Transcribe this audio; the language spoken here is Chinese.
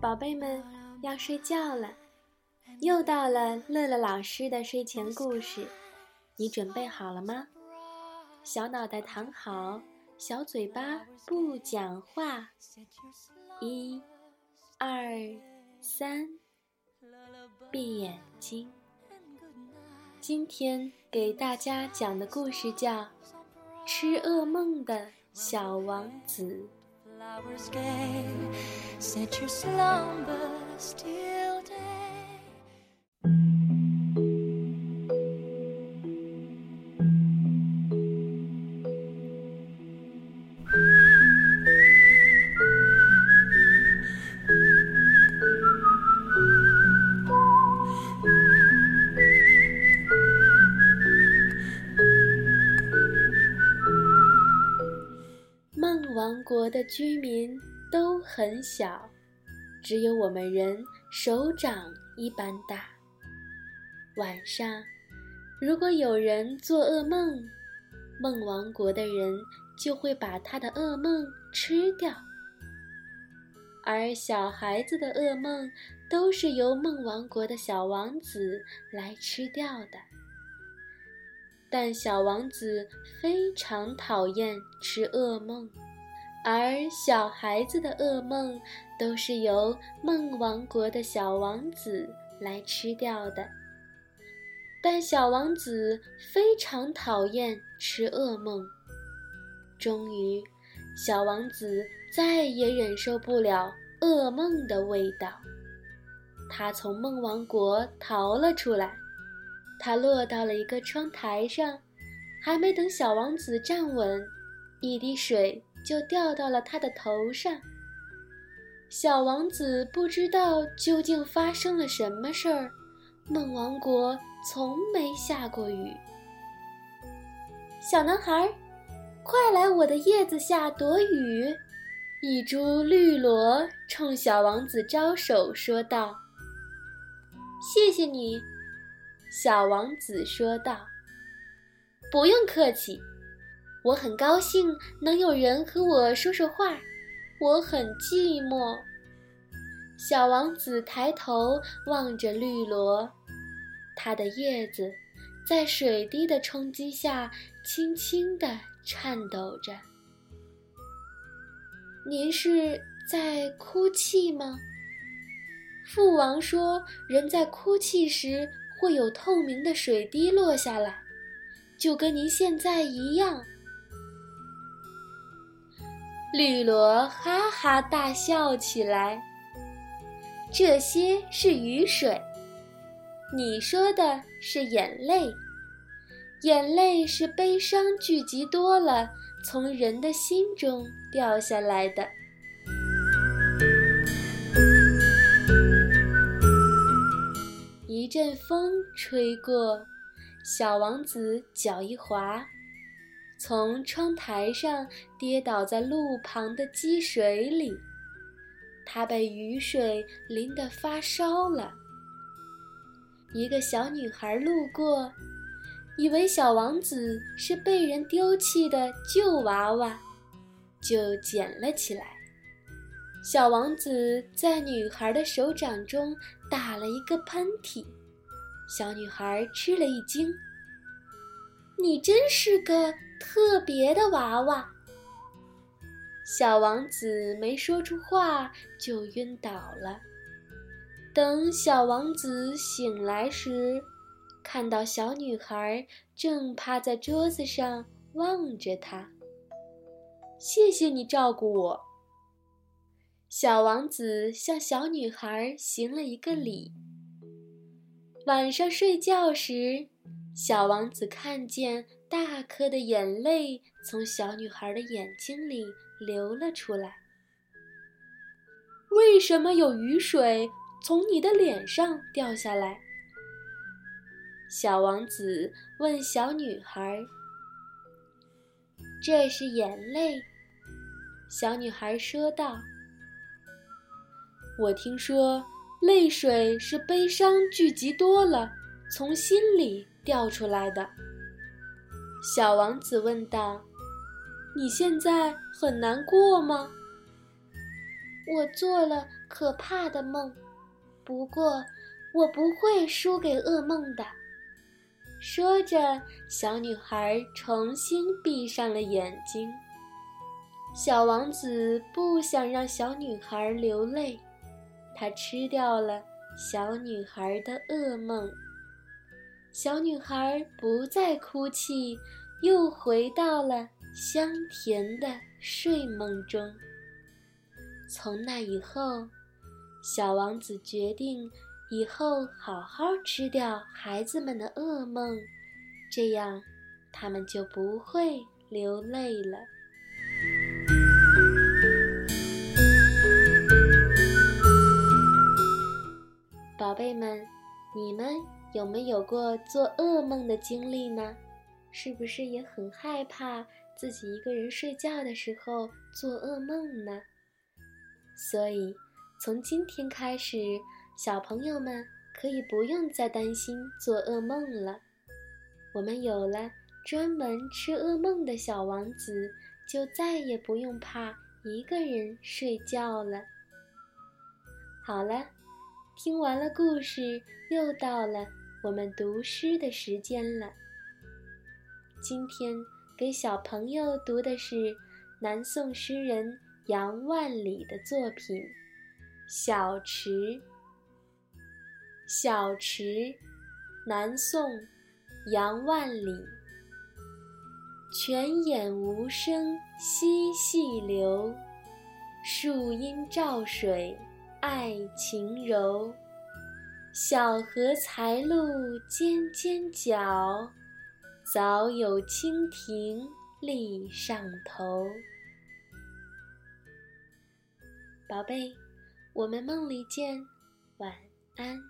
宝贝们要睡觉了，又到了乐乐老师的睡前故事，你准备好了吗？小脑袋躺好，小嘴巴不讲话。一、二、三，闭眼睛。今天给大家讲的故事叫《吃噩梦的小王子》。Set your slumbers till day 王国的居民都很小，只有我们人手掌一般大。晚上，如果有人做噩梦，梦王国的人就会把他的噩梦吃掉。而小孩子的噩梦都是由梦王国的小王子来吃掉的。但小王子非常讨厌吃噩梦。而小孩子的噩梦都是由梦王国的小王子来吃掉的，但小王子非常讨厌吃噩梦。终于，小王子再也忍受不了噩梦的味道，他从梦王国逃了出来。他落到了一个窗台上，还没等小王子站稳，一滴水。就掉到了他的头上。小王子不知道究竟发生了什么事儿。梦王国从没下过雨。小男孩，快来我的叶子下躲雨！一株绿萝冲小王子招手说道：“谢谢你。”小王子说道：“不用客气。”我很高兴能有人和我说说话，我很寂寞。小王子抬头望着绿萝，它的叶子在水滴的冲击下轻轻地颤抖着。您是在哭泣吗？父王说，人在哭泣时会有透明的水滴落下来，就跟您现在一样。绿萝哈哈大笑起来。这些是雨水，你说的是眼泪，眼泪是悲伤聚集多了从人的心中掉下来的。一阵风吹过，小王子脚一滑。从窗台上跌倒在路旁的积水里，他被雨水淋得发烧了。一个小女孩路过，以为小王子是被人丢弃的旧娃娃，就捡了起来。小王子在女孩的手掌中打了一个喷嚏，小女孩吃了一惊：“你真是个……”特别的娃娃，小王子没说出话就晕倒了。等小王子醒来时，看到小女孩正趴在桌子上望着他。谢谢你照顾我。小王子向小女孩行了一个礼。晚上睡觉时，小王子看见。大颗的眼泪从小女孩的眼睛里流了出来。为什么有雨水从你的脸上掉下来？小王子问小女孩。这是眼泪，小女孩说道。我听说泪水是悲伤聚集多了从心里掉出来的。小王子问道：“你现在很难过吗？”我做了可怕的梦，不过我不会输给噩梦的。”说着，小女孩重新闭上了眼睛。小王子不想让小女孩流泪，他吃掉了小女孩的噩梦。小女孩不再哭泣，又回到了香甜的睡梦中。从那以后，小王子决定以后好好吃掉孩子们的噩梦，这样他们就不会流泪了。宝贝们，你们有没有过做噩梦的经历呢？是不是也很害怕自己一个人睡觉的时候做噩梦呢？所以，从今天开始，小朋友们可以不用再担心做噩梦了。我们有了专门吃噩梦的小王子，就再也不用怕一个人睡觉了。好了。听完了故事，又到了我们读诗的时间了。今天给小朋友读的是南宋诗人杨万里的作品《小池》。小池，南宋，杨万里。泉眼无声惜细流，树阴照水。爱晴柔，小荷才露尖尖角，早有蜻蜓立上头。宝贝，我们梦里见，晚安。